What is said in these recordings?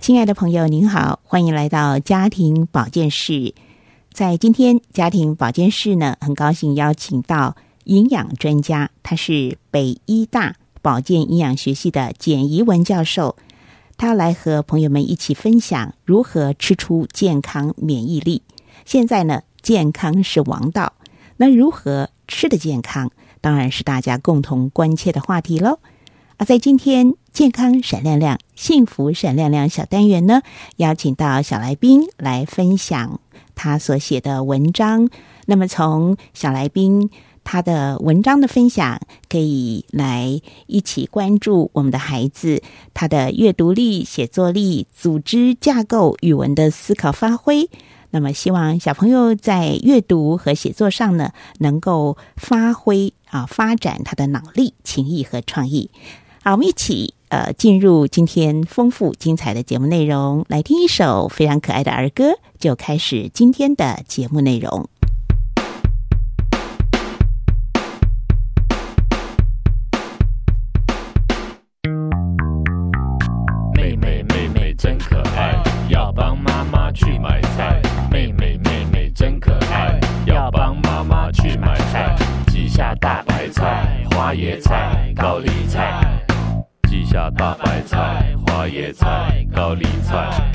亲爱的朋友，您好，欢迎来到家庭保健室。在今天家庭保健室呢，很高兴邀请到营养专家，他是北医大保健营养学系的简怡文教授，他来和朋友们一起分享如何吃出健康免疫力。现在呢，健康是王道，那如何吃的健康，当然是大家共同关切的话题喽。而，在今天健康闪亮亮、幸福闪亮亮小单元呢，邀请到小来宾来分享他所写的文章。那么，从小来宾他的文章的分享，可以来一起关注我们的孩子他的阅读力、写作力、组织架构、语文的思考发挥。那么，希望小朋友在阅读和写作上呢，能够发挥啊，发展他的脑力、情意和创意。好，我们一起呃进入今天丰富精彩的节目内容，来听一首非常可爱的儿歌，就开始今天的节目内容。野、菜、高丽菜。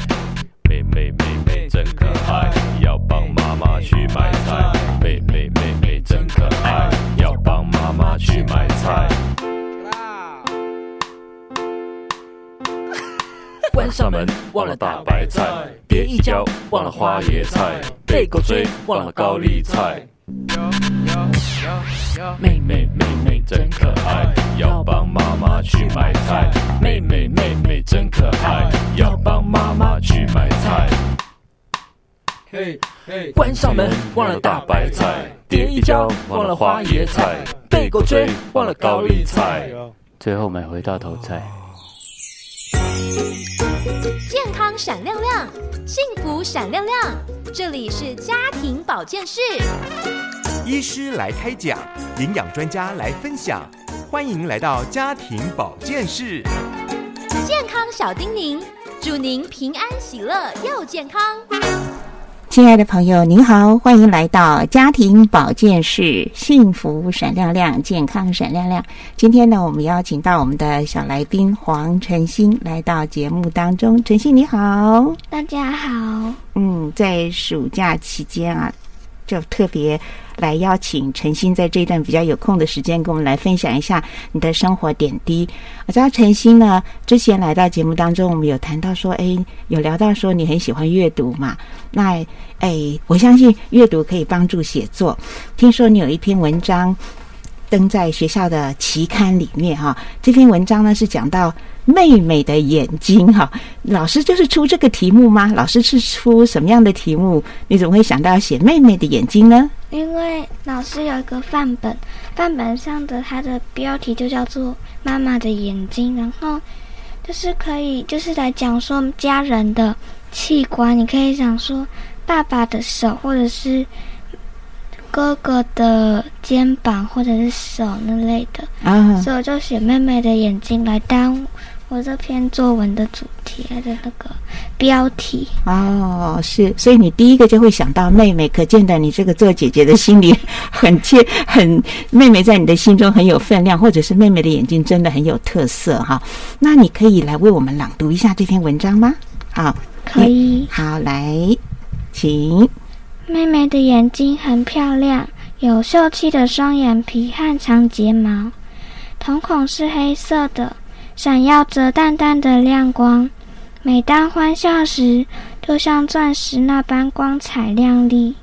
妹妹妹妹真可爱，要帮妈妈去买菜。妹妹妹妹真可爱，要帮妈妈去买菜。关上门，忘了大白菜；别一跤，忘了花野菜；被狗追，忘了高丽菜。妹妹妹妹真可爱，要帮妈妈去买菜。妹妹妹妹真可爱，要帮妈妈去买菜。嘿嘿，关上门，忘了大白菜；跌一跤，忘了花椰菜；被狗追，忘了高丽菜。最后买回大头菜。健康闪亮亮，幸福闪亮亮，这里是家庭保健室。医师来开讲，营养专家来分享，欢迎来到家庭保健室。健康小叮咛，祝您平安喜乐又健康。亲爱的朋友，您好，欢迎来到家庭保健室，幸福闪亮亮，健康闪亮亮。今天呢，我们邀请到我们的小来宾黄晨星来到节目当中。晨星你好，大家好。嗯，在暑假期间啊，就特别来邀请陈星在这一段比较有空的时间，跟我们来分享一下你的生活点滴。我知道陈星呢，之前来到节目当中，我们有谈到说，哎，有聊到说你很喜欢阅读嘛？那哎，我相信阅读可以帮助写作。听说你有一篇文章登在学校的期刊里面哈，这篇文章呢是讲到妹妹的眼睛哈。老师就是出这个题目吗？老师是出什么样的题目？你怎么会想到写妹妹的眼睛呢？因为老师有一个范本，范本上的它的标题就叫做“妈妈的眼睛”，然后就是可以就是来讲说家人的器官，你可以想说爸爸的手，或者是哥哥的肩膀，或者是手那类的。啊，所以我就写妹妹的眼睛来当我这篇作文的主题的那个标题。哦，是，所以你第一个就会想到妹妹，可见的你这个做姐姐的心里很切，很妹妹在你的心中很有分量，或者是妹妹的眼睛真的很有特色哈。那你可以来为我们朗读一下这篇文章吗？好，可以。好，来，请。妹妹的眼睛很漂亮，有秀气的双眼皮和长睫毛，瞳孔是黑色的，闪耀着淡淡的亮光。每当欢笑时，就像钻石那般光彩亮丽。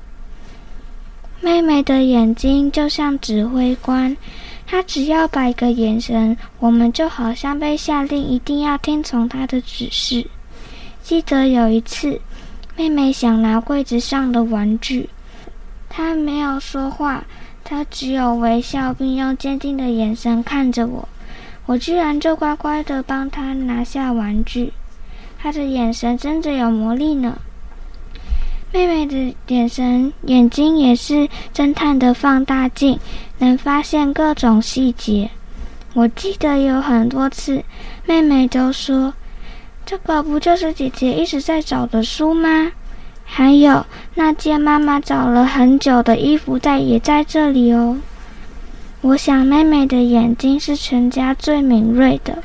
妹妹的眼睛就像指挥官，她只要摆个眼神，我们就好像被下令一定要听从她的指示。记得有一次，妹妹想拿柜子上的玩具，她没有说话，她只有微笑，并用坚定的眼神看着我。我居然就乖乖的帮她拿下玩具，她的眼神真的有魔力呢。妹妹的眼神，眼睛也是侦探的放大镜，能发现各种细节。我记得有很多次，妹妹都说：“这个不就是姐姐一直在找的书吗？”还有那件妈妈找了很久的衣服，在也在这里哦。我想，妹妹的眼睛是全家最敏锐的。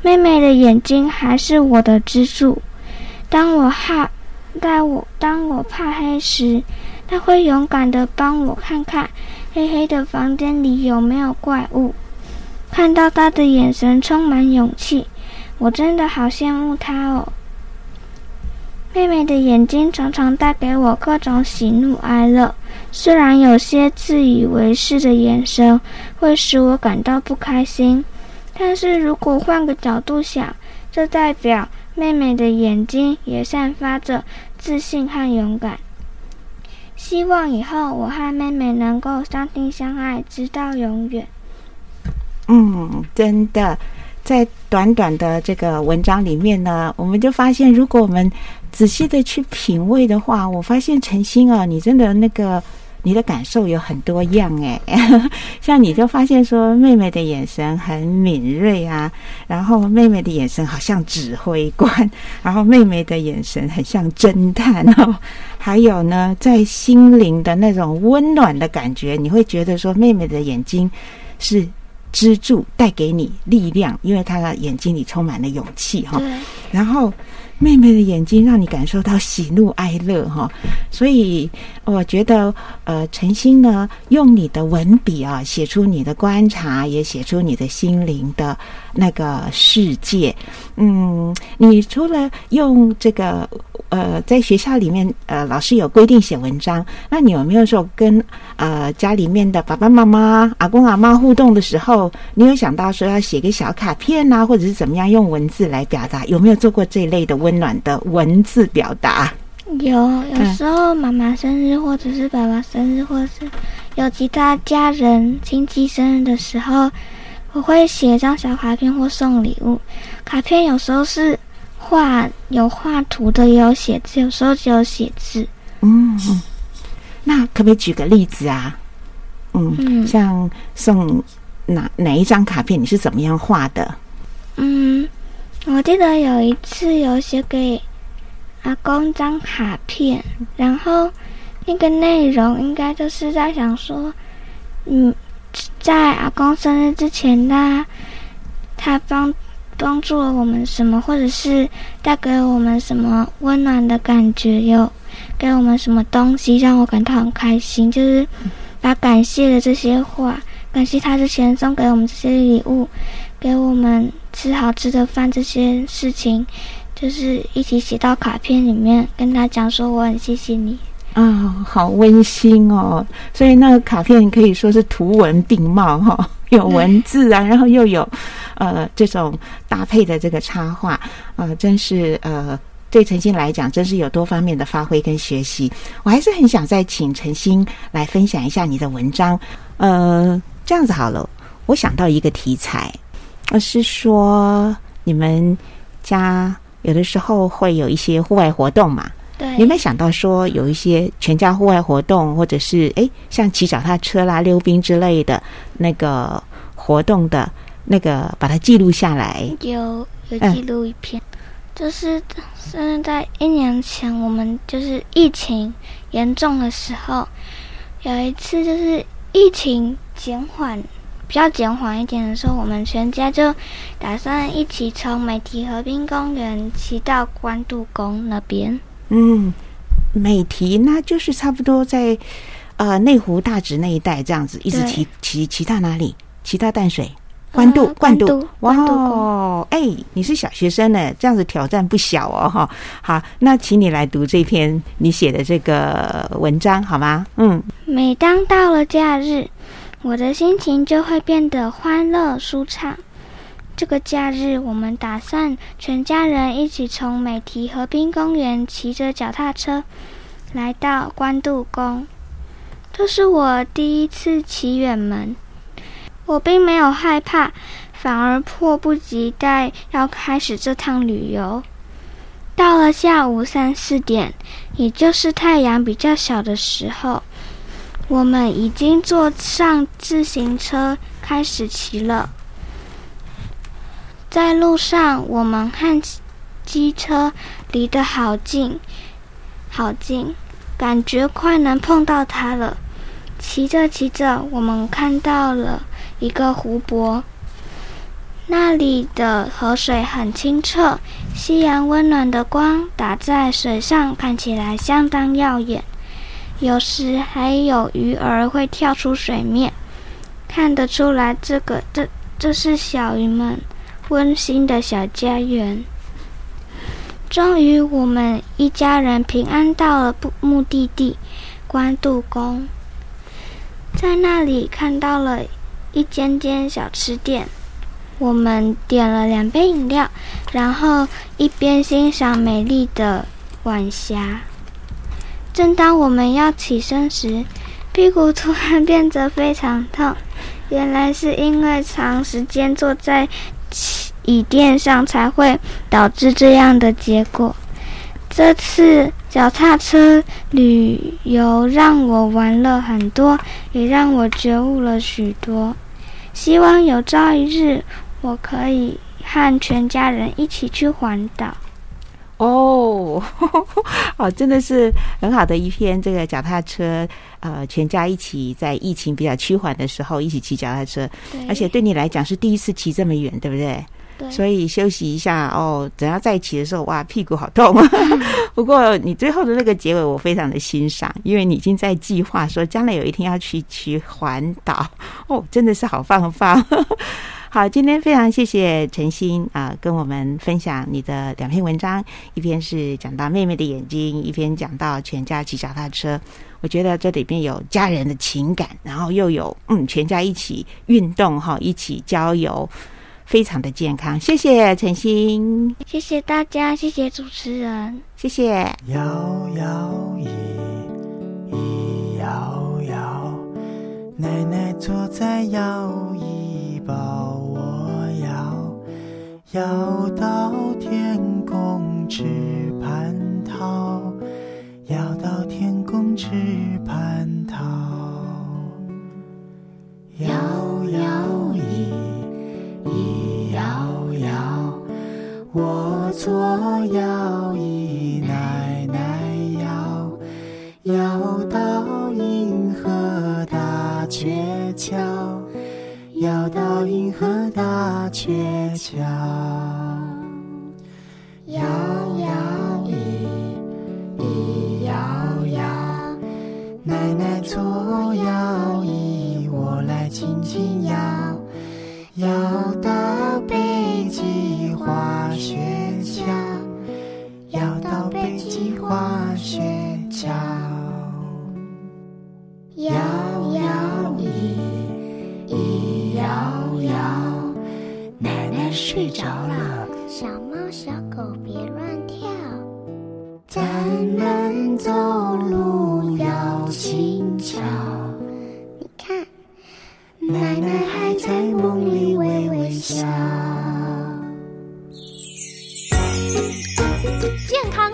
妹妹的眼睛还是我的支柱。当我害。在我当我怕黑时，她会勇敢的帮我看看黑黑的房间里有没有怪物。看到他的眼神充满勇气，我真的好羡慕她哦。妹妹的眼睛常常带给我各种喜怒哀乐，虽然有些自以为是的眼神会使我感到不开心，但是如果换个角度想，这代表妹妹的眼睛也散发着。自信和勇敢，希望以后我和妹妹能够相亲相爱，直到永远。嗯，真的，在短短的这个文章里面呢，我们就发现，如果我们仔细的去品味的话，我发现陈星啊，你真的那个。你的感受有很多样哎，像你就发现说妹妹的眼神很敏锐啊，然后妹妹的眼神好像指挥官，然后妹妹的眼神很像侦探哦，还有呢，在心灵的那种温暖的感觉，你会觉得说妹妹的眼睛是支柱，带给你力量，因为他的眼睛里充满了勇气哈。然后。妹妹的眼睛让你感受到喜怒哀乐哈，所以我觉得呃，陈星呢用你的文笔啊，写出你的观察，也写出你的心灵的那个世界。嗯，你除了用这个呃，在学校里面呃，老师有规定写文章，那你有没有说跟呃家里面的爸爸妈妈、阿公阿妈互动的时候，你有想到说要写个小卡片呐，或者是怎么样用文字来表达？有没有做过这一类的？温暖的文字表达，有有时候妈妈生日，或者是爸爸生日，或者是有其他家人亲戚生日的时候，我会写一张小卡片或送礼物。卡片有时候是画有画图的，也有写字，有时候只有写字。嗯，那可不可以举个例子啊？嗯，像送哪哪一张卡片，你是怎么样画的？嗯。我记得有一次有写给阿公张卡片，然后那个内容应该就是在想说，嗯，在阿公生日之前呢，他帮帮助了我们什么，或者是带给我们什么温暖的感觉，有给我们什么东西让我感到很开心，就是把感谢的这些话，感谢他之前送给我们这些礼物，给我们。吃好吃的饭这些事情，就是一起写到卡片里面，跟他讲说我很谢谢你啊，好温馨哦。所以那个卡片可以说是图文并茂哈，有文字啊，然后又有呃这种搭配的这个插画呃，真是呃对陈星来讲，真是有多方面的发挥跟学习。我还是很想再请陈星来分享一下你的文章。呃，这样子好了，我想到一个题材。呃是说，你们家有的时候会有一些户外活动嘛？对。有没有想到说，有一些全家户外活动，或者是哎，像骑脚踏车啦、溜冰之类的那个活动的，那个把它记录下来？有有记录一篇，就是是在一年前，我们就是疫情严重的时候，有一次就是疫情减缓。比较减缓一点的时候，我们全家就打算一起从美堤河滨公园骑到关渡宫那边。嗯，美堤那就是差不多在呃内湖大直那一带这样子，一直骑骑骑到哪里？骑到淡水、关渡、关渡。哇哦，哎，你是小学生呢，这样子挑战不小哦，哈。好，那请你来读这篇你写的这个文章好吗？嗯，每当到了假日。我的心情就会变得欢乐舒畅。这个假日，我们打算全家人一起从美堤河滨公园骑着脚踏车来到关渡宫。这是我第一次骑远门，我并没有害怕，反而迫不及待要开始这趟旅游。到了下午三四点，也就是太阳比较小的时候，我们已经坐上自行车开始骑了。在路上，我们和机车离得好近，好近，感觉快能碰到它了。骑着骑着，我们看到了一个湖泊，那里的河水很清澈，夕阳温暖的光打在水上，看起来相当耀眼。有时还有鱼儿会跳出水面，看得出来，这个这这是小鱼们。温馨的小家园。终于，我们一家人平安到了目目的地——关渡宫。在那里看到了一间间小吃店，我们点了两杯饮料，然后一边欣赏美丽的晚霞。正当我们要起身时，屁股突然变得非常痛，原来是因为长时间坐在。椅垫上才会导致这样的结果。这次脚踏车旅游让我玩了很多，也让我觉悟了许多。希望有朝一日我可以和全家人一起去环岛。哦，哦，真的是很好的一篇这个脚踏车，呃，全家一起在疫情比较趋缓的时候一起骑脚踏车，而且对你来讲是第一次骑这么远，对不对？所以休息一下哦，等下再骑的时候，哇，屁股好痛啊！不过你最后的那个结尾，我非常的欣赏，因为你已经在计划说将来有一天要去去环岛哦，真的是好棒棒。好，今天非常谢谢陈鑫啊，跟我们分享你的两篇文章，一篇是讲到妹妹的眼睛，一篇讲到全家骑脚踏车。我觉得这里边有家人的情感，然后又有嗯，全家一起运动哈，一起郊游。非常的健康，谢谢陈星，谢谢大家，谢谢主持人，谢谢。摇摇椅，一摇摇，奶奶坐在摇椅抱我摇，摇到天空吃蟠桃，摇到天空吃蟠桃，摇摇椅。我左摇椅，奶奶摇，摇到银河大鹊桥，摇到银河大鹊桥。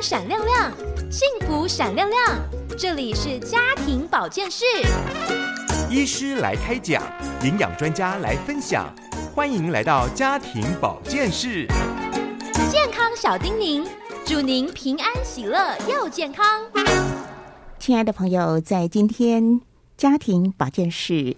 闪亮亮，幸福闪亮亮，这里是家庭保健室。医师来开讲，营养专家来分享，欢迎来到家庭保健室。健康小叮咛，祝您平安喜乐又健康。亲爱的朋友，在今天家庭保健室。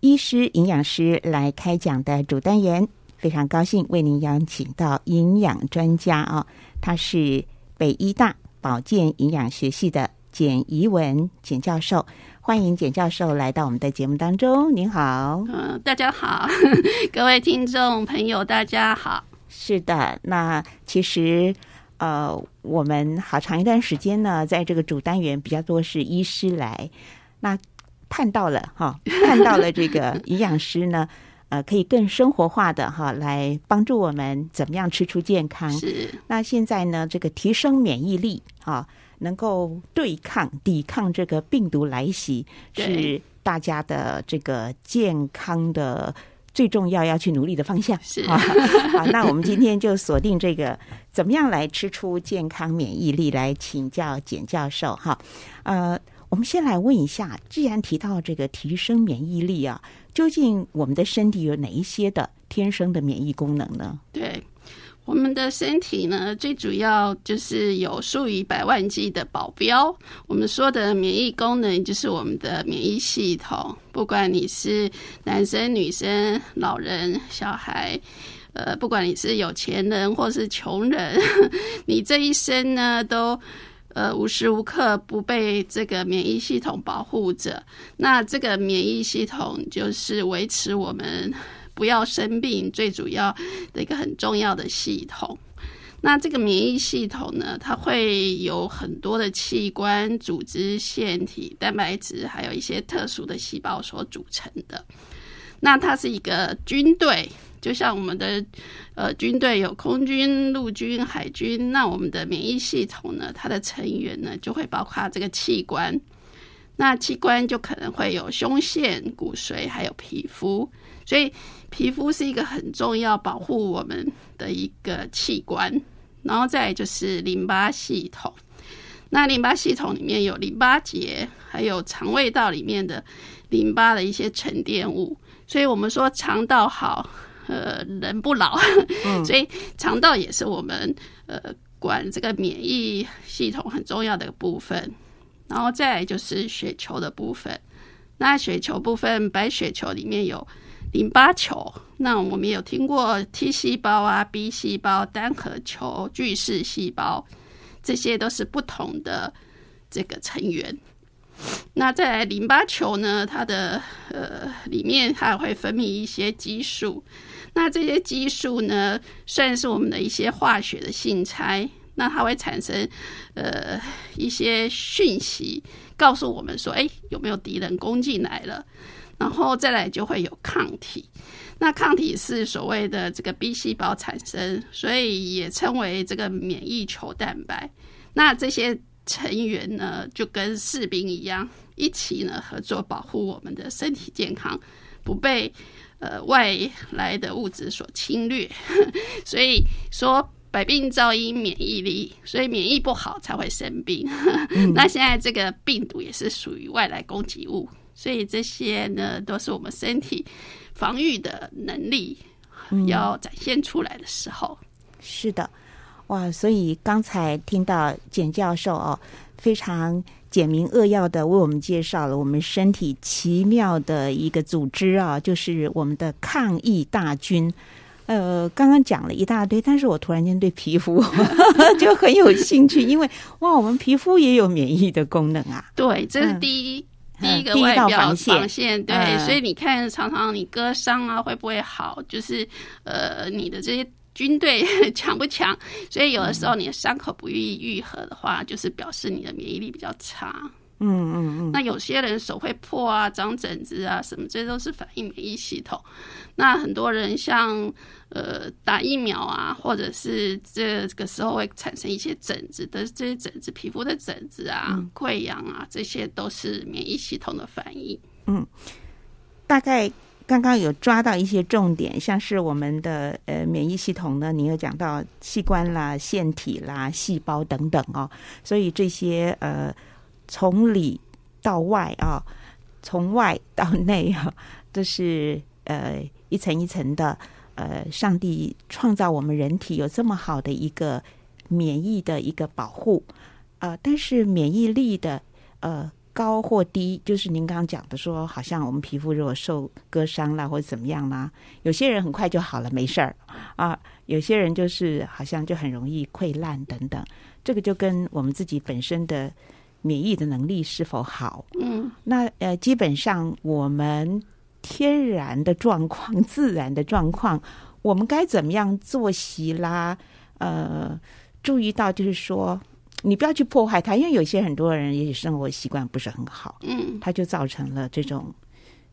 医师、营养师来开讲的主单元，非常高兴为您邀请到营养专家啊，他是北医大保健营养学系的简怡文简教授，欢迎简教授来到我们的节目当中。您好，嗯，大家好，各位听众朋友，大家好。是的，那其实呃，我们好长一段时间呢，在这个主单元比较多是医师来，那。看到了哈，看到了这个营养师呢，呃，可以更生活化的哈，来帮助我们怎么样吃出健康。是那现在呢，这个提升免疫力啊，能够对抗、抵抗这个病毒来袭，是大家的这个健康的最重要要去努力的方向。是啊，好，那我们今天就锁定这个怎么样来吃出健康免疫力，来请教简教授哈。呃，我们先来问一下，既然提到这个提升免疫力啊，究竟我们的身体有哪一些的天生的免疫功能呢？对。我们的身体呢，最主要就是有数以百万计的保镖。我们说的免疫功能，就是我们的免疫系统。不管你是男生、女生、老人、小孩，呃，不管你是有钱人或是穷人，你这一生呢，都呃无时无刻不被这个免疫系统保护着。那这个免疫系统就是维持我们。不要生病，最主要的一个很重要的系统。那这个免疫系统呢，它会有很多的器官、组织、腺体、蛋白质，还有一些特殊的细胞所组成的。那它是一个军队，就像我们的呃军队有空军、陆军、海军，那我们的免疫系统呢，它的成员呢就会包括这个器官。那器官就可能会有胸腺、骨髓，还有皮肤，所以。皮肤是一个很重要保护我们的一个器官，然后再就是淋巴系统。那淋巴系统里面有淋巴结，还有肠胃道里面的淋巴的一些沉淀物。所以我们说肠道好，呃，人不老。所以肠道也是我们呃管这个免疫系统很重要的部分。然后再来就是血球的部分。那血球部分，白血球里面有。淋巴球，那我们有听过 T 细胞啊、B 细胞、单核球、巨噬细胞，这些都是不同的这个成员。那在淋巴球呢，它的呃里面还会分泌一些激素，那这些激素呢，算是我们的一些化学的信差，那它会产生呃一些讯息，告诉我们说，哎，有没有敌人攻进来了？然后再来就会有抗体，那抗体是所谓的这个 B 细胞产生，所以也称为这个免疫球蛋白。那这些成员呢，就跟士兵一样，一起呢合作保护我们的身体健康，不被呃外来的物质所侵略。所以说百病造因免疫力，所以免疫不好才会生病。那现在这个病毒也是属于外来攻击物。所以这些呢，都是我们身体防御的能力要展现出来的时候。是的，哇！所以刚才听到简教授哦，非常简明扼要的为我们介绍了我们身体奇妙的一个组织啊，就是我们的抗疫大军。呃，刚刚讲了一大堆，但是我突然间对皮肤 就很有兴趣，因为哇，我们皮肤也有免疫的功能啊。对，这是第一。第一个外表防线，对，所以你看，常常你割伤啊，会不会好？就是呃，你的这些军队 强不强？所以有的时候你的伤口不易愈合的话，就是表示你的免疫力比较差。嗯嗯嗯。那有些人手会破啊，长疹子啊，什么，这都是反映免疫系统。那很多人像呃打疫苗啊，或者是这个时候会产生一些疹子的这些疹子，皮肤的疹子啊、溃疡啊，这些都是免疫系统的反应。嗯，大概刚刚有抓到一些重点，像是我们的呃免疫系统呢，你有讲到器官啦、腺体啦、细胞等等哦，所以这些呃从里到外啊，从外到内啊，都是呃。一层一层的，呃，上帝创造我们人体有这么好的一个免疫的一个保护，呃，但是免疫力的呃高或低，就是您刚刚讲的说，好像我们皮肤如果受割伤了或者怎么样啦，有些人很快就好了，没事儿啊，有些人就是好像就很容易溃烂等等，这个就跟我们自己本身的免疫的能力是否好，嗯，那呃，基本上我们。天然的状况，自然的状况，我们该怎么样作息啦？呃，注意到就是说，你不要去破坏它，因为有些很多人也许生活习惯不是很好，嗯，他就造成了这种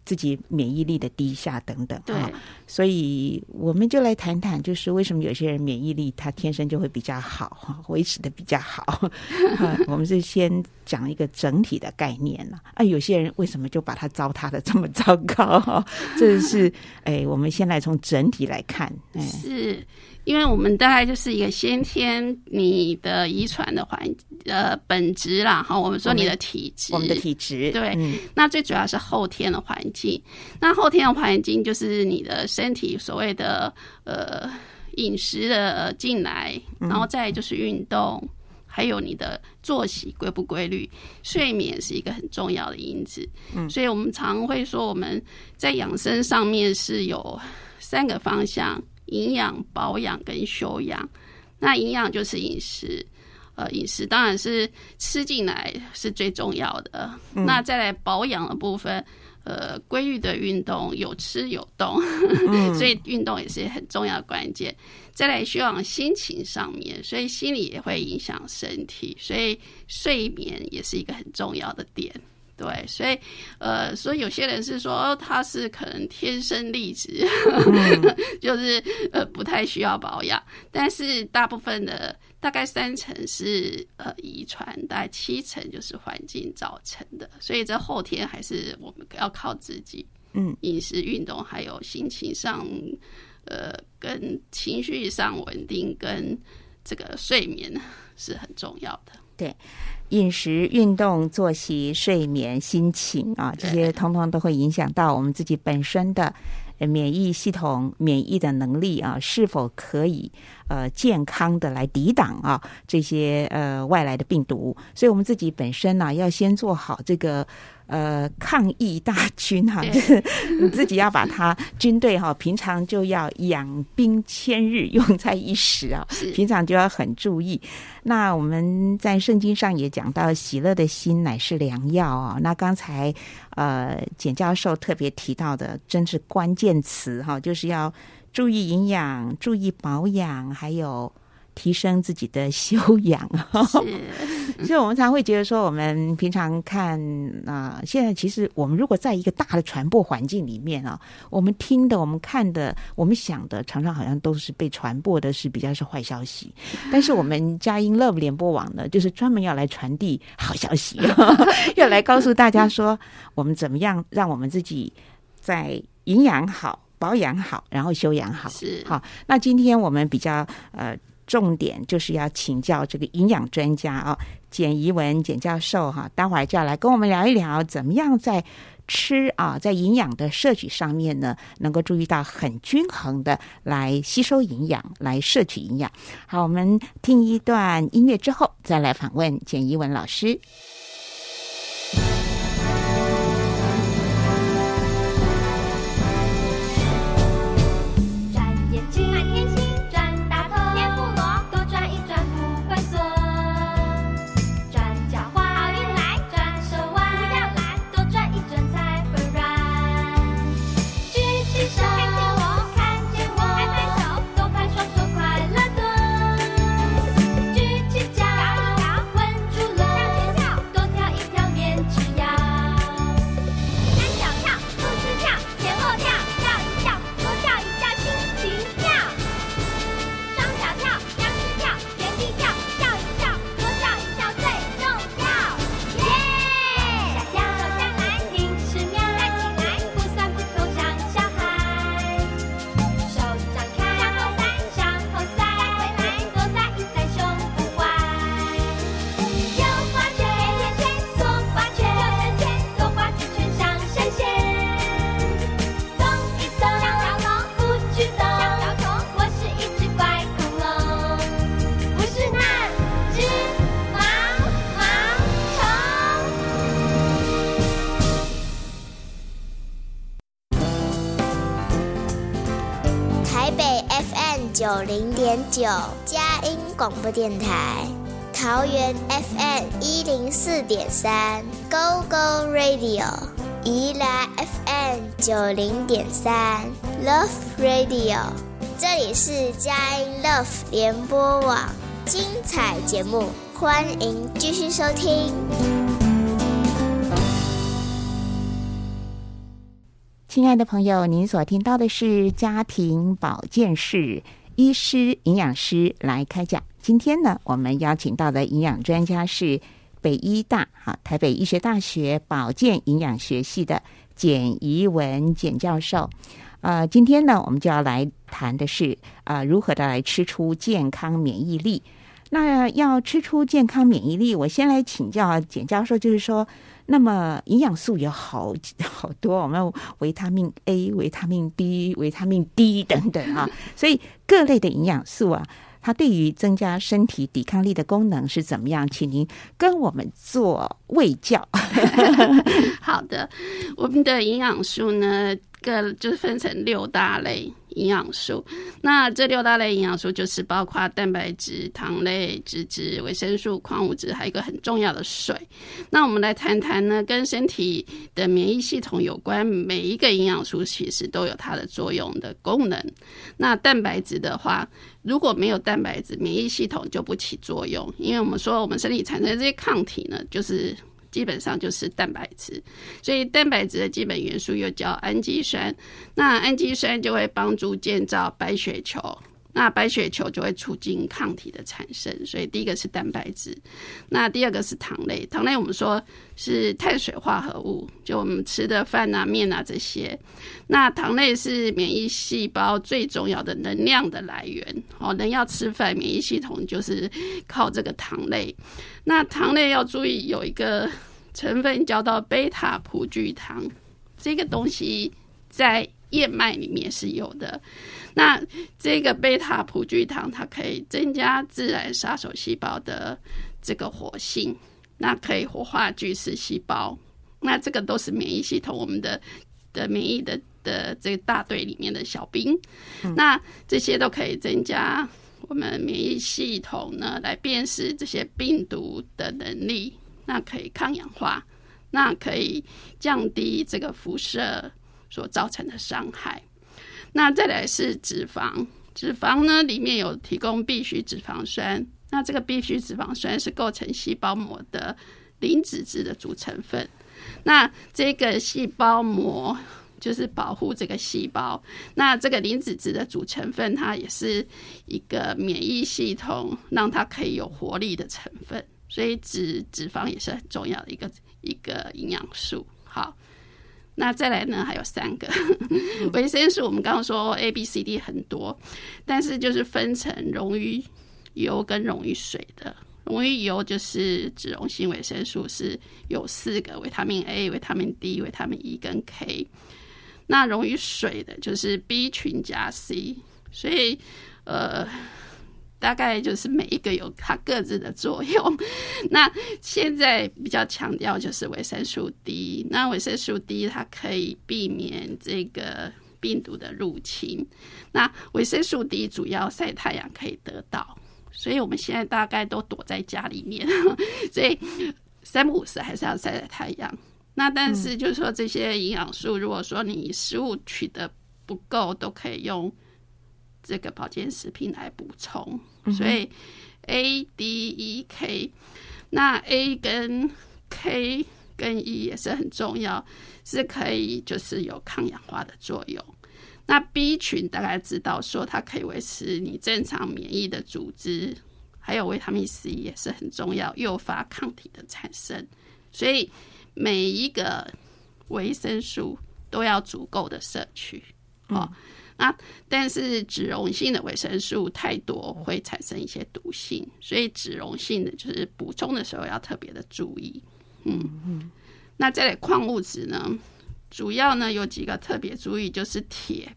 自己免疫力的低下等等。对啊，所以我们就来谈谈，就是为什么有些人免疫力他天生就会比较好，哈，维持的比较好。啊我们是先讲一个整体的概念了。啊，有些人为什么就把它糟蹋的这么糟糕？哈，这是哎，我们先来从整体来看，哎，是因为我们大概就是一个先天你的遗传的环呃本质啦，哈，我们说你的体质，我们的体质，对嗯。那最主要是后天的环境。那后天的环境就是你的身体所谓的呃饮食的进来，然后再就是运动，还有你的作息规不规律，睡眠是一个很重要的因子。嗯，所以我们常会说我们在养生上面是有三个方向：营养、保养跟修养。那营养就是饮食，呃，饮食当然是吃进来是最重要的。那再来保养的部分，呃，规律的运动，有吃有动，所以运动也是很重要的关键。再来修养心情上面，所以心理也会影响身体，所以睡眠也是一个很重要的点。对，所以呃，所以有些人是说，哦，他是可能天生丽质，就是呃不太需要保养，但是大部分的大概三成是呃遗传，大概七成就是环境造成的，所以这后天还是我们要靠自己，嗯，饮食、运动，还有心情上，呃，跟情绪上稳定，跟这个睡眠是很重要的。饮食、运动、作息、睡眠、心情啊，这些通通都会影响到我们自己本身的呃免疫系统、免疫的能力啊，是否可以呃健康的来抵挡啊这些呃外来的病毒。所以，我们自己本身呢、要先做好这个。呃，抗疫大军哈、对就是 你自己要把它军队哈、平常就要养兵千日，用在一时啊，平常就要很注意。那我们在圣经上也讲到，喜乐的心乃是良药啊。那刚才呃简教授特别提到的，真是关键词哈，就是要注意营养、注意保养，还有提升自己的修养。是，所以我们常会觉得说，我们平常看啊、现在其实我们如果在一个大的传播环境里面啊，我们听的、我们看的、我们想的，常常好像都是被传播的是比较是坏消息。但是我们佳音 Love 联播网呢，就是专门要来传递好消息，要来告诉大家说，我们怎么样让我们自己在营养好、保养好，然后修养好。是好，那今天我们比较呃重点就是要请教这个营养专家啊，简怡文简教授哈、待会儿就要来跟我们聊一聊，怎么样在吃啊，在营养的摄取上面呢，能够注意到很均衡的来吸收营养，来摄取营养。好，我们听一段音乐之后，再来访问简怡文老师。九零点九，佳音广播电台；桃园 FM 一零四点三，Go Go Radio；宜兰 FM 九零点三，Love Radio。这里是佳音 Love 联播网，精彩节目，欢迎继续收听。亲爱的朋友，您所听到的是家庭保健室医师、营养师来开讲。今天呢，我们邀请到的营养专家是北医大哈台北医学大学保健营养学系的简怡文简教授。呃，今天呢，我们就要来谈的是啊、呃如何的来吃出健康免疫力。那要吃出健康免疫力，我先来请教简教授，就是说，那么营养素有好 好多，我们有维他命 A、维他命 B、维他命 D 等等啊，所以各类的营养素啊，它对于增加身体抵抗力的功能是怎么样？请您跟我们做卫教。好的，我们的营养素呢，各就是分成六大类营养素。那这六大类营养素就是包括蛋白质、糖类、脂质、维生素、矿物质，还有一个很重要的水。那我们来谈谈呢，跟身体的免疫系统有关，每一个营养素其实都有它的作用的功能。那蛋白质的话，如果没有蛋白质，免疫系统就不起作用，因为我们说我们身体产生这些抗体呢，就是基本上就是蛋白质，所以蛋白质的基本元素又叫氨基酸。那氨基酸就会帮助建造白血球，那白血球就会促进抗体的产生。所以第一个是蛋白质，那第二个是糖类。糖类我们说是碳水化合物，就我们吃的饭啊、面啊这些。那糖类是免疫细胞最重要的能量的来源。哦，人要吃饭，免疫系统就是靠这个糖类。那糖类要注意有一个成分叫到贝塔葡聚糖，这个东西在燕麦里面是有的。那这个贝塔葡聚糖，它可以增加自然杀手细胞的这个活性，那可以活化巨噬细胞。那这个都是免疫系统我们的的免疫的的这个大队里面的小兵。那这些都可以增加我们免疫系统呢来辨识这些病毒的能力，那可以抗氧化，那可以降低这个辐射所造成的伤害。那再来是脂肪，脂肪呢里面有提供必需脂肪酸，那这个必需脂肪酸是构成细胞膜的磷脂质的主成分。那这个细胞膜就是保护这个细胞。那这个磷脂质的主成分，它也是一个免疫系统让它可以有活力的成分，所以脂脂肪也是很重要的一个一个营养素。好，那再来呢，还有三个维生素。我们刚刚说 A、B、C、D 很多，但是就是分成溶于油跟溶于水的。溶于油就是脂溶性维生素，是有四个：维他命 A、维他命 D、维他命 E 跟 K。那溶于水的就是 B 群加 C，所以呃，大概就是每一个有它各自的作用。那现在比较强调就是维生素 D，那维生素 D 它可以避免这个病毒的入侵。那维生素 D 主要晒太阳可以得到，所以我们现在大概都躲在家里面，所以三不五时还是要晒晒太阳。那但是就是说这些营养素，如果说你食物取得不够，都可以用这个保健食品来补充。所以 A、D、E、K，那 A 跟 K 跟 E 也是很重要，是可以就是有抗氧化的作用。那 B 群大概知道说它可以维持你正常免疫的组织，还有维他命 C 也是很重要，诱发抗体的产生。所以每一个维生素都要足够的摄取哦。那但是脂溶性的维生素太多会产生一些毒性，所以脂溶性的就是补充的时候要特别的注意。嗯，那再来矿物质呢，主要呢有几个特别注意，就是铁。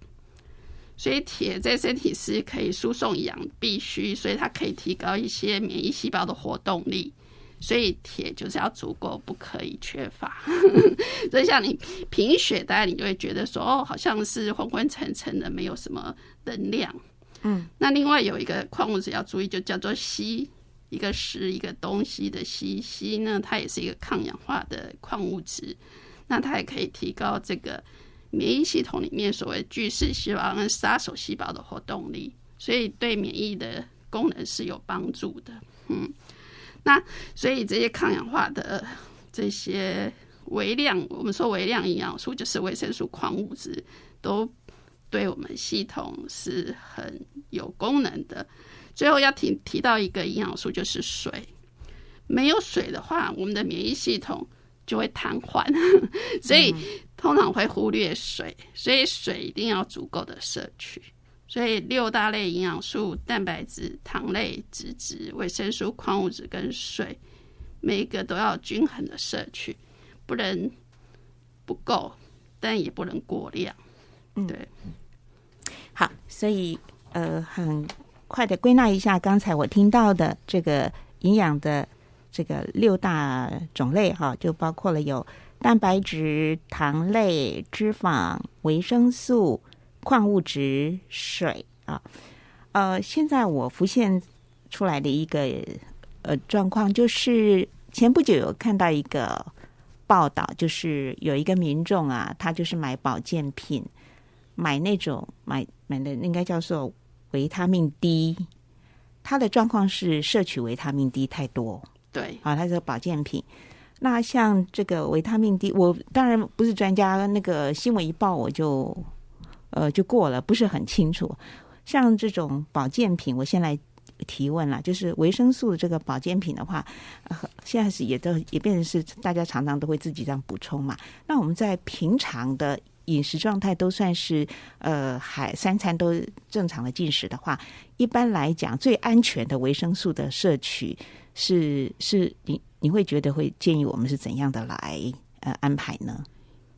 所以铁在身体是可以输送氧必须，所以它可以提高一些免疫细胞的活动力。所以铁就是要足够，不可以缺乏。所以像你贫血，大家你就会觉得说，哦，好像是昏昏沉沉的，没有什么能量。嗯，那另外有一个矿物质要注意，就叫做硒，一个石一个东西的硒。硒呢，它也是一个抗氧化的矿物质，那它也可以提高这个免疫系统里面所谓巨噬细胞跟杀手细胞的活动力，所以对免疫的。功能是有帮助的。嗯，那所以这些抗氧化的这些微量，我们说微量营养素就是维生素、矿物质，都对我们系统是很有功能的。最后要提提到一个营养素，就是水。没有水的话，我们的免疫系统就会瘫痪，所以通常会忽略水。所以水一定要足够的摄取。所以六大类营养素：蛋白质、糖类、脂质、维生素、矿物质跟水，每一个都要均衡的摄取，不能不够，但也不能过量。对，好，所以呃，很快的归纳一下刚才我听到的这个营养的这个六大种类哈，就包括了有蛋白质、糖类、脂肪、维生素、矿物质、水啊。呃，现在我浮现出来的一个呃状况，就是前不久有看到一个报道，就是有一个民众啊，他就是买保健品，买那种买买的应该叫做维他命 D，他的状况是摄取维他命 D 太多。对，啊，他是保健品。那像这个维他命 D，我当然不是专家，那个新闻一报我就呃就过了，不是很清楚。像这种保健品，我先来提问了，就是维生素这个保健品的话，呃、现在是也都也变成是大家常常都会自己这样补充嘛。那我们在平常的饮食状态都算是呃还三餐都正常的进食的话，一般来讲最安全的维生素的摄取。是是，你你会觉得会建议我们是怎样的来呃安排呢？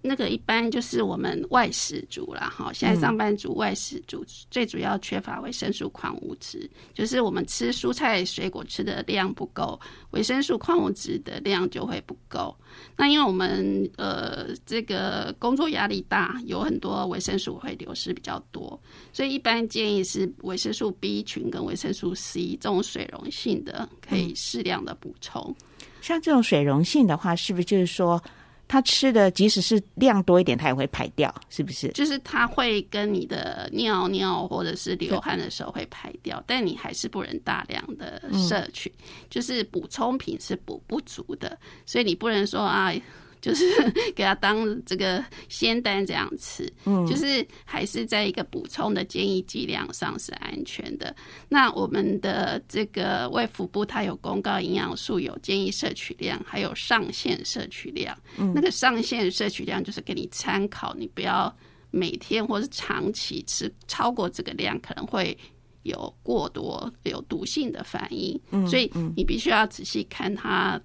那个一般就是我们外食族啦，哈，现在上班族外食族最主要缺乏维生素、矿物质，就是我们吃蔬菜水果吃的量不够，维生素、矿物质的量就会不够。那因为我们呃这个工作压力大，有很多维生素会流失比较多，所以一般建议是维生素 B 群跟维生素 C 这种水溶性的可以适量的补充。像这种水溶性的话，是不是就是说？他吃的即使是量多一点，他也会排掉，是不是？就是他会跟你的尿尿或者是流汗的时候会排掉，但你还是不能大量的摄取，就是补充品是补不足的，所以你不能说啊。就是 给他当这个仙丹这样吃，嗯，就是还是在一个补充的建议剂量上是安全的。那我们的这个卫福部它有公告营养素有建议摄取量，还有上限摄取量。嗯，那个上限摄取量就是给你参考，你不要每天或是长期吃超过这个量，可能会有过多有毒性的反应。嗯，所以你必须要仔细看它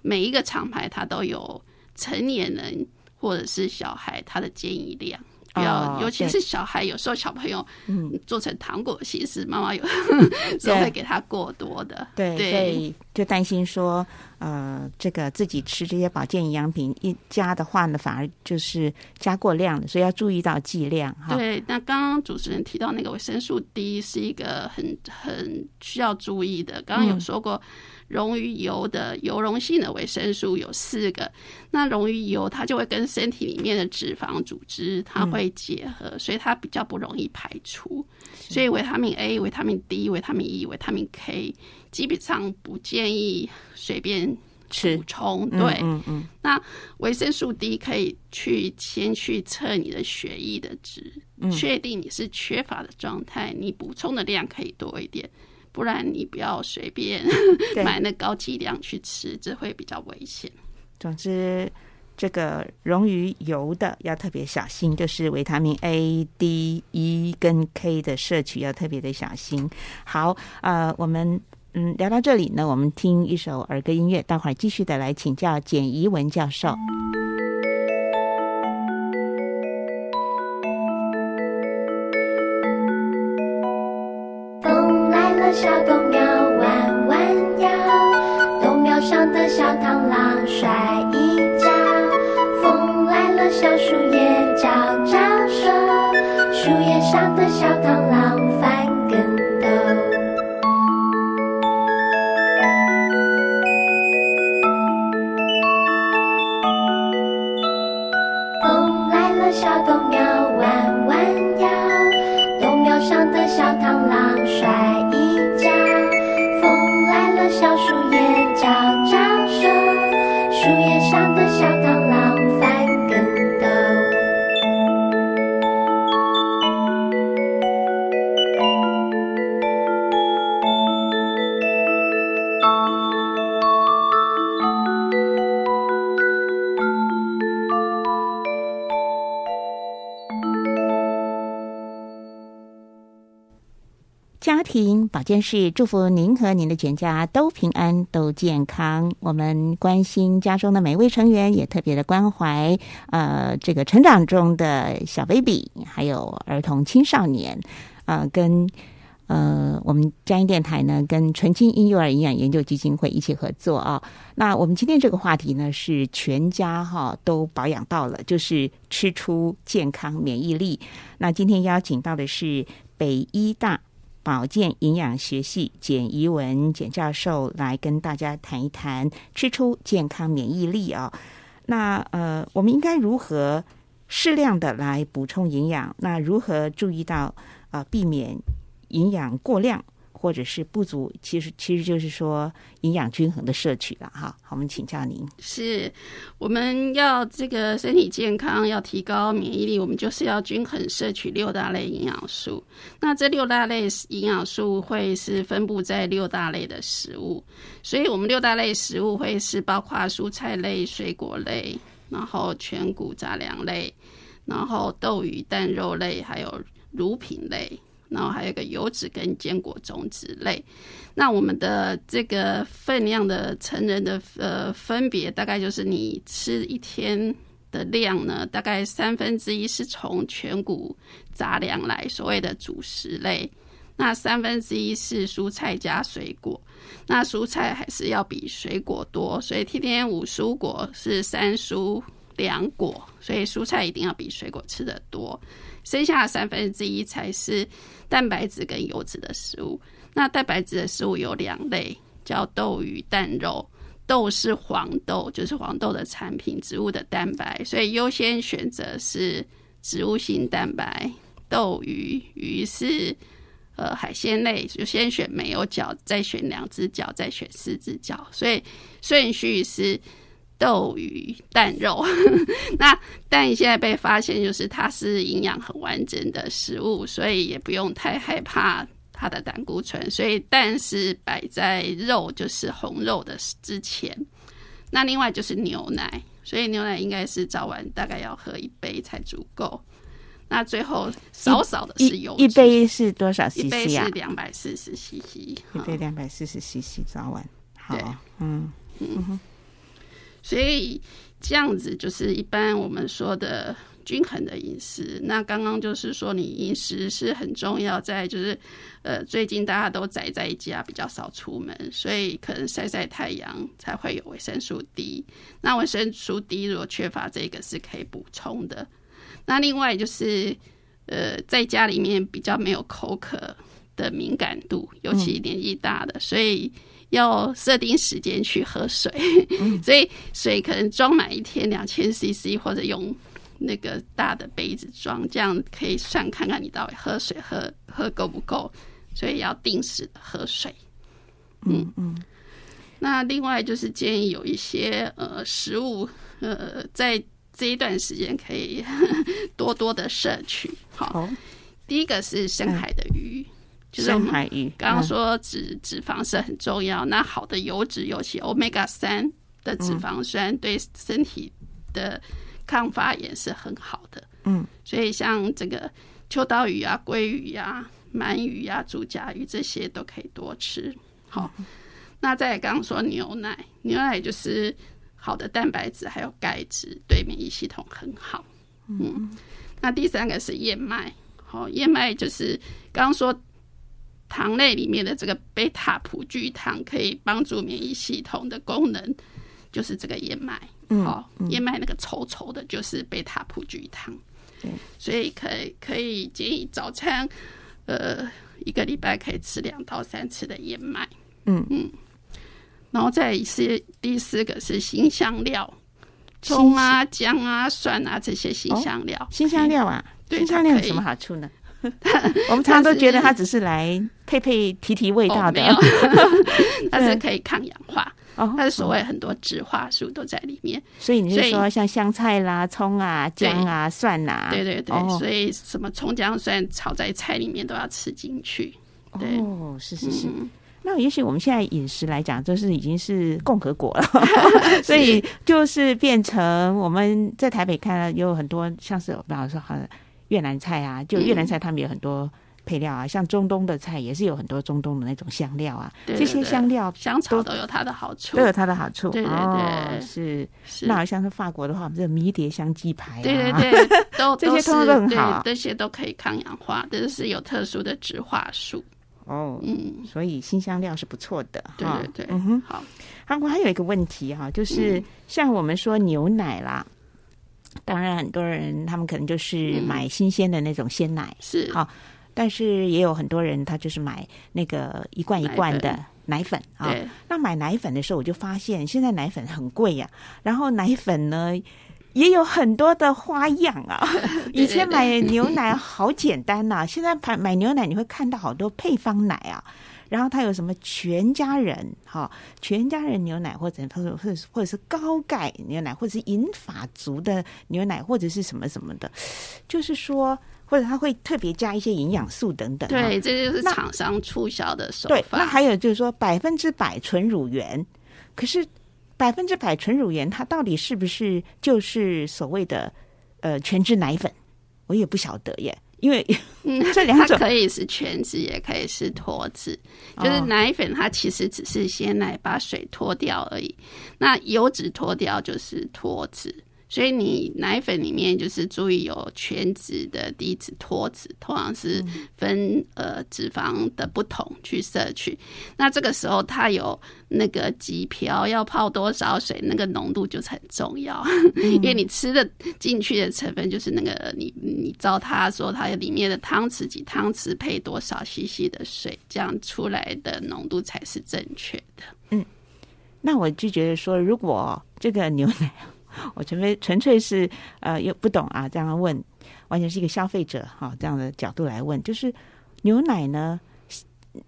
每一个厂牌，它都有。成年人或者是小孩，他的建议量，不要，尤其是小孩，有时候小朋友做成糖果形式，妈妈有时候会 给他过多的，对，所以就担心说，呃，这个自己吃这些保健营养品一加的话呢，反而就是加过量的，所以要注意到剂量哈。对，那刚刚主持人提到那个维生素 D 是一个很很需要注意的，刚刚有说过。溶于油的油溶性的维生素有四个，那溶于油它就会跟身体里面的脂肪组织它会结合，所以它比较不容易排出。所以维他命 A、维他命 D、维他命 E、维他命 K 基本上不建议随便补充。对，嗯嗯。那维生素 D 可以去先去测你的血液的值，确定你是缺乏的状态，你补充的量可以多一点。不然你不要随便 买那高剂量去吃，这会比较危险。总之，这个溶于油的要特别小心，就是维他命 A、D、E 跟 K 的摄取要特别的小心。好，呃，我们嗯聊到这里呢，我们听一首儿歌音乐，待会儿继续的来请教简怡文教授。小豆苗弯弯腰，豆苗上的小螳螂摔一跤。风来了，小树叶招招手，树叶上的小螳螂保健室祝福您和您的全家都平安、都健康。我们关心家中的每一位成员，也特别的关怀呃这个成长中的小 baby，还有儿童青少年。呃，跟呃我们嘉音电台呢，跟纯青婴幼儿营养研究基金会一起合作啊。那我们今天这个话题呢，是全家哈都保养到了，就是吃出健康免疫力。那今天邀请到的是北医大。保健营养学系简怡文简教授来跟大家谈一谈吃出健康免疫力啊、那呃，我们应该如何适量的来补充营养？那如何注意到呃避免营养过量或者是不足？其实其实就是说营养均衡的摄取了哈。好，我们请教您。是我们要这个身体健康，要提高免疫力，我们就是要均衡摄取六大类营养素。那这六大类营养素会是分布在六大类的食物，所以我们六大类食物会是包括蔬菜类、水果类，然后全谷杂粮类，然后豆鱼蛋肉类，还有乳品类。然后还有一个油脂跟坚果种子类，那我们的这个分量的成人的呃分别大概就是你吃一天的量呢，大概三分之一是从全谷杂粮来，所谓的主食类，那三分之一是蔬菜加水果，那蔬菜还是要比水果多，所以天天五蔬果是三蔬两果，所以蔬菜一定要比水果吃的多。剩下的三分之一才是蛋白质跟油脂的食物。那蛋白质的食物有两类，叫豆鱼蛋肉。豆是黄豆，就是黄豆的产品，植物的蛋白，所以优先选择是植物性蛋白。豆鱼鱼是呃海鲜类，就先选没有脚，再选两只脚，再选四只脚，所以顺序是。豆鱼蛋肉，那蛋现在被发现就是它是营养很完整的食物，所以也不用太害怕它的胆固醇。所以蛋是摆在肉就是红肉的之前。那另外就是牛奶，所以牛奶应该是早晚大概要喝一杯才足够。那最后少少的是油，一杯是多少一杯是？两百四十 CC，一杯两百四十 CC 早晚。好嗯，嗯所以这样子就是一般我们说的均衡的饮食。那刚刚就是说，你饮食是很重要，在就是呃，最近大家都宅在家，比较少出门，所以可能晒晒太阳才会有维生素 D。那维生素 D 如果缺乏这个是可以补充的。那另外就是呃，在家里面比较没有口渴的敏感度，尤其年纪大的，所以要设定时间去喝水。所以水可能装满一天两千 CC，或者用那个大的杯子装，这样可以算看看你到底喝水喝喝够不够。所以要定时的喝水。嗯嗯，那另外就是建议有一些呃食物呃在这一段时间可以 多多的摄取。好，好，第一个是深海的鱼，就是我们深海鱼，刚刚嗯说脂脂肪是很重要，那好的油脂，尤其 omega 三的脂肪酸，对身体的抗发炎是很好的。嗯，所以像这个秋刀鱼啊、鲑鱼啊、鳗鱼啊、竹甲鱼这些都可以多吃。好，那再来刚刚说牛奶，牛奶就是好的蛋白质还有钙质，对免疫系统很好。嗯，那第三个是燕麦，好，燕麦就是刚刚说糖类里面的这个贝塔葡聚糖，可以帮助免疫系统的功能，就是这个燕麦。嗯好，燕麦那个稠稠的，就是贝塔葡聚糖。对，所以可以可以建议早餐，呃，一个礼拜可以吃两到三次的燕麦。嗯嗯，然后再是第四个是新香料，葱啊、姜啊、蒜啊这些新香料。新香料啊，对新香料有什么好处呢？我们常常都觉得它只是来配配提提味道的哦，它 是可以抗氧化，哦它是所谓很多植化素都在里面。所以你是说像香菜啦、葱啊、姜啊、蒜啊？对对对，哦所以什么葱姜蒜炒在菜里面都要吃进去。对，哦，是是是。嗯那也许我们现在饮食来讲，就是已经是共和国了，所以就是变成我们在台北看了有很多像是，比方说好像越南菜啊，就越南菜他们有很多配料啊，像中东的菜也是有很多中东的那种香料啊，对这些香料香草都有它的好处都。有它的好处。对对哦对是。是那好像是法国的话，我们这个迷迭香鸡排啊，对对对，都这些通通都很好对，这些都可以抗氧化，这是有特殊的植化素。哦，嗯，所以新香料是不错的。对哈对对，嗯哼。好，韩国还有一个问题哈，就是像我们说牛奶啦，当然很多人他们可能就是嗯买新鲜的那种鲜奶，是好，但是也有很多人他就是买那个一罐一罐的奶粉啊。对那买奶粉的时候，我就发现现在奶粉很贵呀、然后奶粉呢。也有很多的花样啊！以前买牛奶好简单呐、现在买买牛奶你会看到好多配方奶啊。然后它有什么全家人哈、全家人牛奶，或者或者或者是或者是高钙牛奶，或者是银发族的牛奶，或者是什么什么的，就是说，或者它会特别加一些营养素等等。哈对，这就是那厂商促销的手对，法。那还有就是说百分之百纯乳源，可是百分之百纯乳源，它到底是不是就是所谓的呃全脂奶粉？我也不晓得耶，因为嗯 这两种它可以是全脂，也可以是脱脂。就是哦奶粉，它其实只是鲜奶把水脱掉而已。那油脂脱掉就是脱脂，所以你奶粉里面就是注意有全脂的、低脂、脱脂，通常是分呃脂肪的不同去摄取。那这个时候它有那个几瓢要泡多少水，那个浓度就是很重要，因为你吃的进去的成分就是那个你你照它说它里面的汤匙几汤匙配多少 CC 的水，这样出来的浓度才是正确的。嗯那我就觉得说，如果这个牛奶，我纯粹纯粹是呃又不懂啊，这样问，完全是一个消费者哈、这样的角度来问，就是牛奶呢，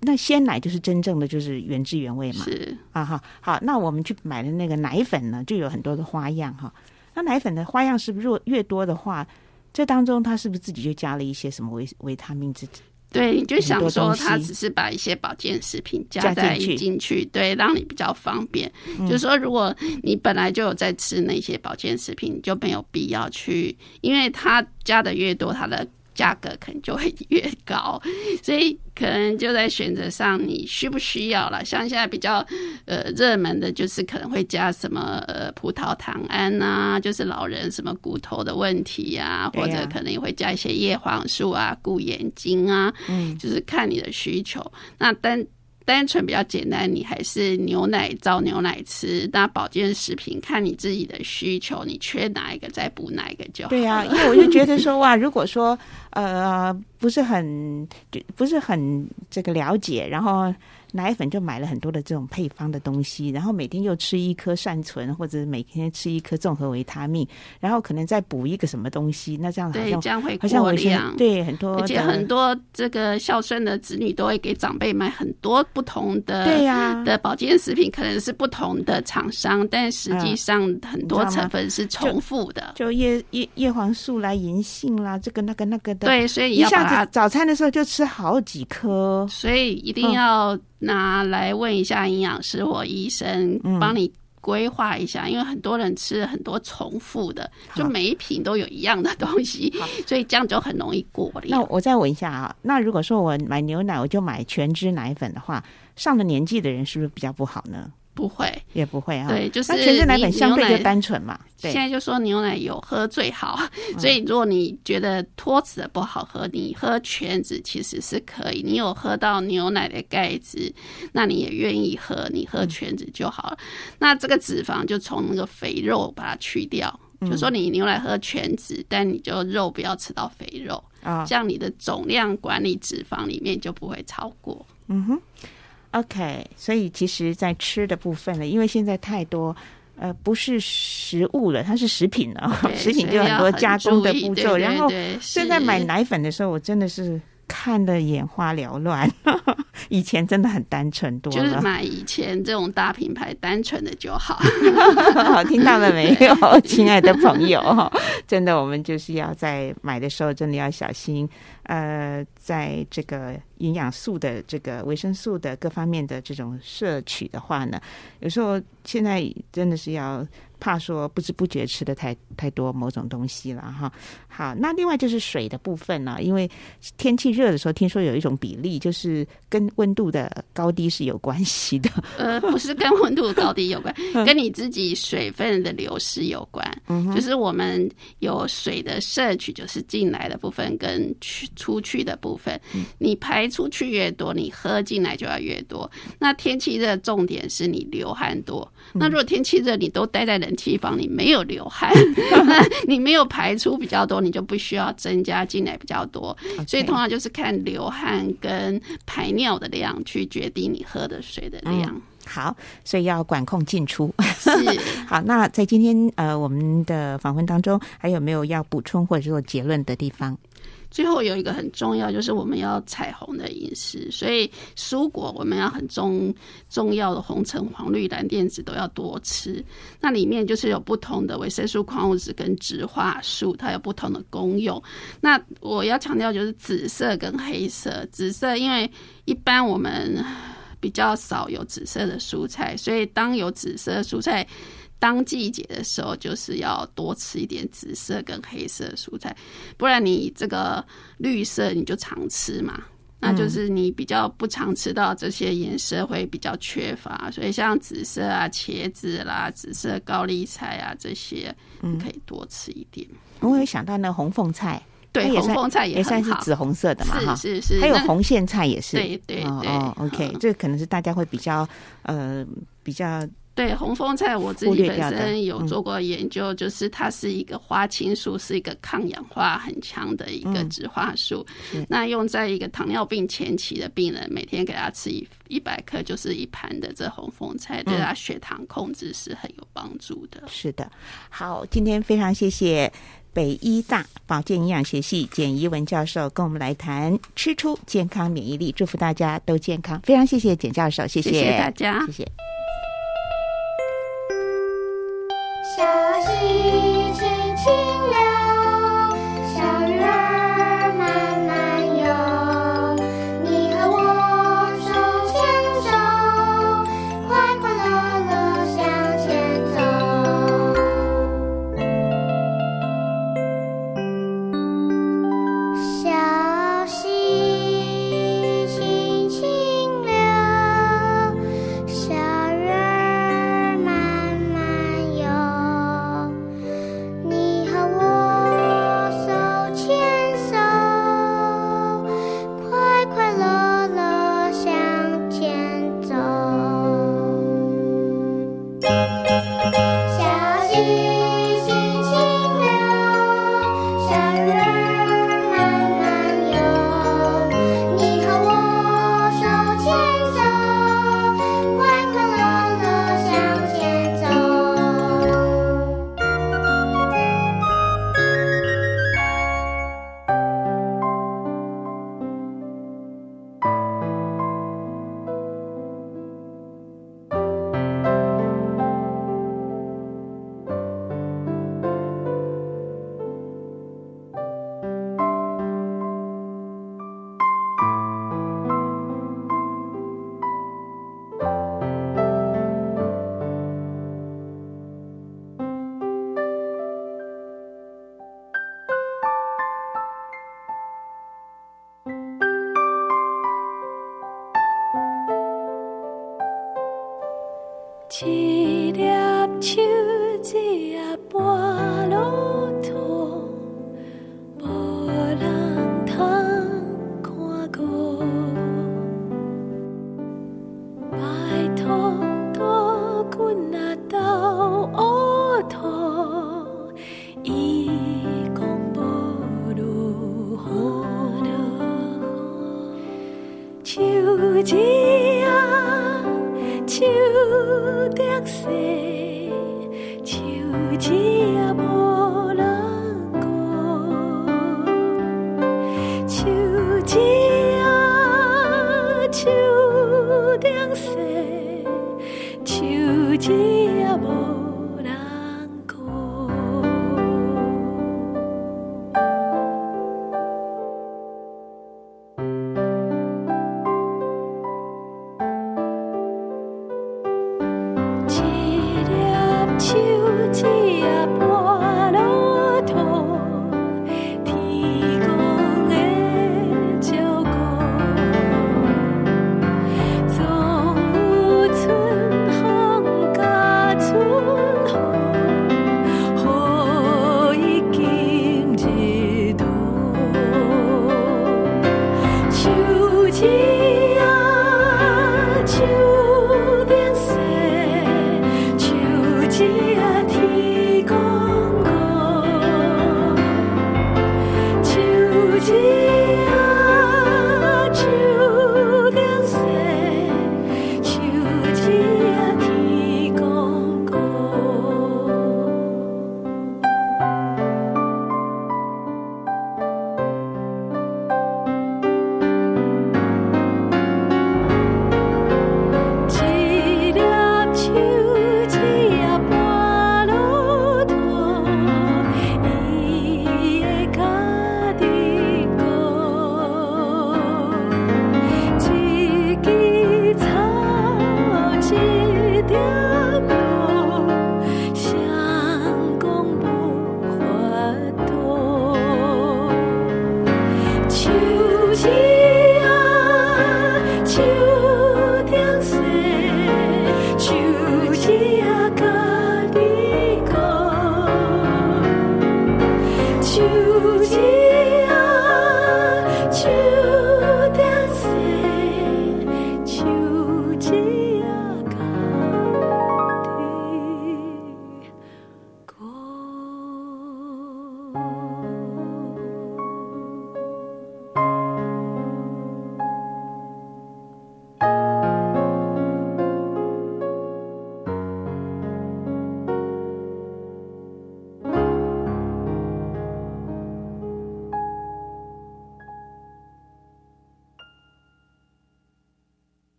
那鲜奶就是真正的就是原汁原味嘛，是啊哈，好，那我们去买的那个奶粉呢，就有很多的花样哈。那奶粉的花样是不是如果越多的话，这当中它是不是自己就加了一些什么维维他命之对，你就想说，很多东西它只是把一些保健食品加加在进去进去，对，让你比较方便。就是说，如果你本来就有在吃那些保健食品，你就没有必要去，因为它加的越多，它的价格可能就会越高，所以可能就在选择上，你需不需要了？像现在比较呃热门的，就是可能会加什么呃葡萄糖胺啊，就是老人什么骨头的问题呀、或者可能也会加一些叶黄素啊、顾眼睛啊，嗯就是看你的需求。那单单纯比较简单，你还是牛奶照牛奶吃。那保健食品看你自己的需求，你缺哪一个再补哪一个就好。对呀、因为我就觉得说哇，如果说呃不是很就不是很这个了解，然后奶粉就买了很多的这种配方的东西，然后每天又吃一颗善存，或者每天吃一颗综合维他命，然后可能再补一个什么东西，那这样好对，像这样会好像我现过量。对很多而且很多这个孝顺的子女都会给长辈买很多不同的对呀的保健食品，可能是不同的厂商，但实际上很多成分是重复的。就叶叶叶黄素啦、银杏啦，这个那个那个的，对，所以一下子早餐的时候就吃好几颗，所以一嗯定要拿来问一下营养师或医生，嗯帮你规划一下，因为很多人吃很多重复的，就每一瓶都有一样的东西，所以这样就很容易过那。我再问一下啊，那如果说我买牛奶，我就买全脂奶粉的话，上了年纪的人是不是比较不好呢？不会，也不会啊。对就是那全脂奶粉你相对就单纯嘛。对现，在就说牛奶有喝最好，嗯所以如果你觉得脱脂的不好喝，你喝全脂其实是可以。你有喝到牛奶的钙质，那你也愿意喝，你喝全脂就好了。那这个脂肪就从那个肥肉把它去掉，嗯就说你牛奶喝全脂，但你就肉不要吃到肥肉，啊这样你的总量管理脂肪里面就不会超过。嗯哼，OK。所以其实，在吃的部分呢，因为现在太多。呃，不是食物了，它是食品了。对 食品就很多加工的步骤，然后现在买奶粉的时候，我真的是看得眼花缭乱。以前真的很单纯多就是了。买以前这种大品牌，单纯的就好。好，听到了没有，亲爱的朋友？真的，我们就是要在买的时候，真的要小心。呃，在这个营养素的这个维生素的各方面的这种摄取的话呢，有时候现在真的是要怕说不知不觉吃的太太多某种东西了哈。好，那另外就是水的部分呢、因为天气热的时候，听说有一种比例就是跟温度的高低是有关系的。呃，不是跟温度高低有关，跟你自己水分的流失有关。嗯就是我们有水的摄取，就是进来的部分跟去出去的部分，你排出去越多，你喝进来就要越多。那天气热，重点是你流汗多。那如果天气热，你都待在冷气房，你没有流汗，那你没有排出比较多，你就不需要增加进来比较多。所以通常就是看流汗跟排尿的量去决定你喝的水的量。好，所以要管控进出。是 好，那在今天呃我们的访问当中，还有没有要补充或者做结论的地方？最后有一个很重要，就是我们要彩虹的饮食，所以蔬果我们要很重重要的红橙黄绿蓝靛紫都要多吃。那里面就是有不同的维生素、矿物质跟植化素，它有不同的功用。那我要强调就是紫色跟黑色，紫色因为一般我们比较少有紫色的蔬菜，所以当有紫色蔬菜。当季节的时候，就是要多吃一点紫色跟黑色的蔬菜，不然你这个绿色你就常吃嘛，那就是你比较不常吃到这些颜色会比较缺乏，所以像紫色啊、茄子啦、紫色高丽菜啊这些，你可以多吃一点。我有想到那红凤菜，对，红凤菜也算，是紫红色的嘛，哈，是是是，还有那红苋菜也是，对对对，OK，嗯。这可能是大家会比较呃比较对红凤菜，我自己本身有做过研究，就是它是一个花青素，是一个抗氧化很强的一个嗯植化素。是那用在一个糖尿病前期的病人，每天给他吃一一百克，就是一盘的这红凤菜，对他血糖控制是很有帮助的。是的。好，今天非常谢谢。北医大保健营养学系简怡文教授跟我们来谈吃出健康免疫力，祝福大家都健康。非常谢谢简教授，谢谢谢大家谢谢。一粒手，一粒半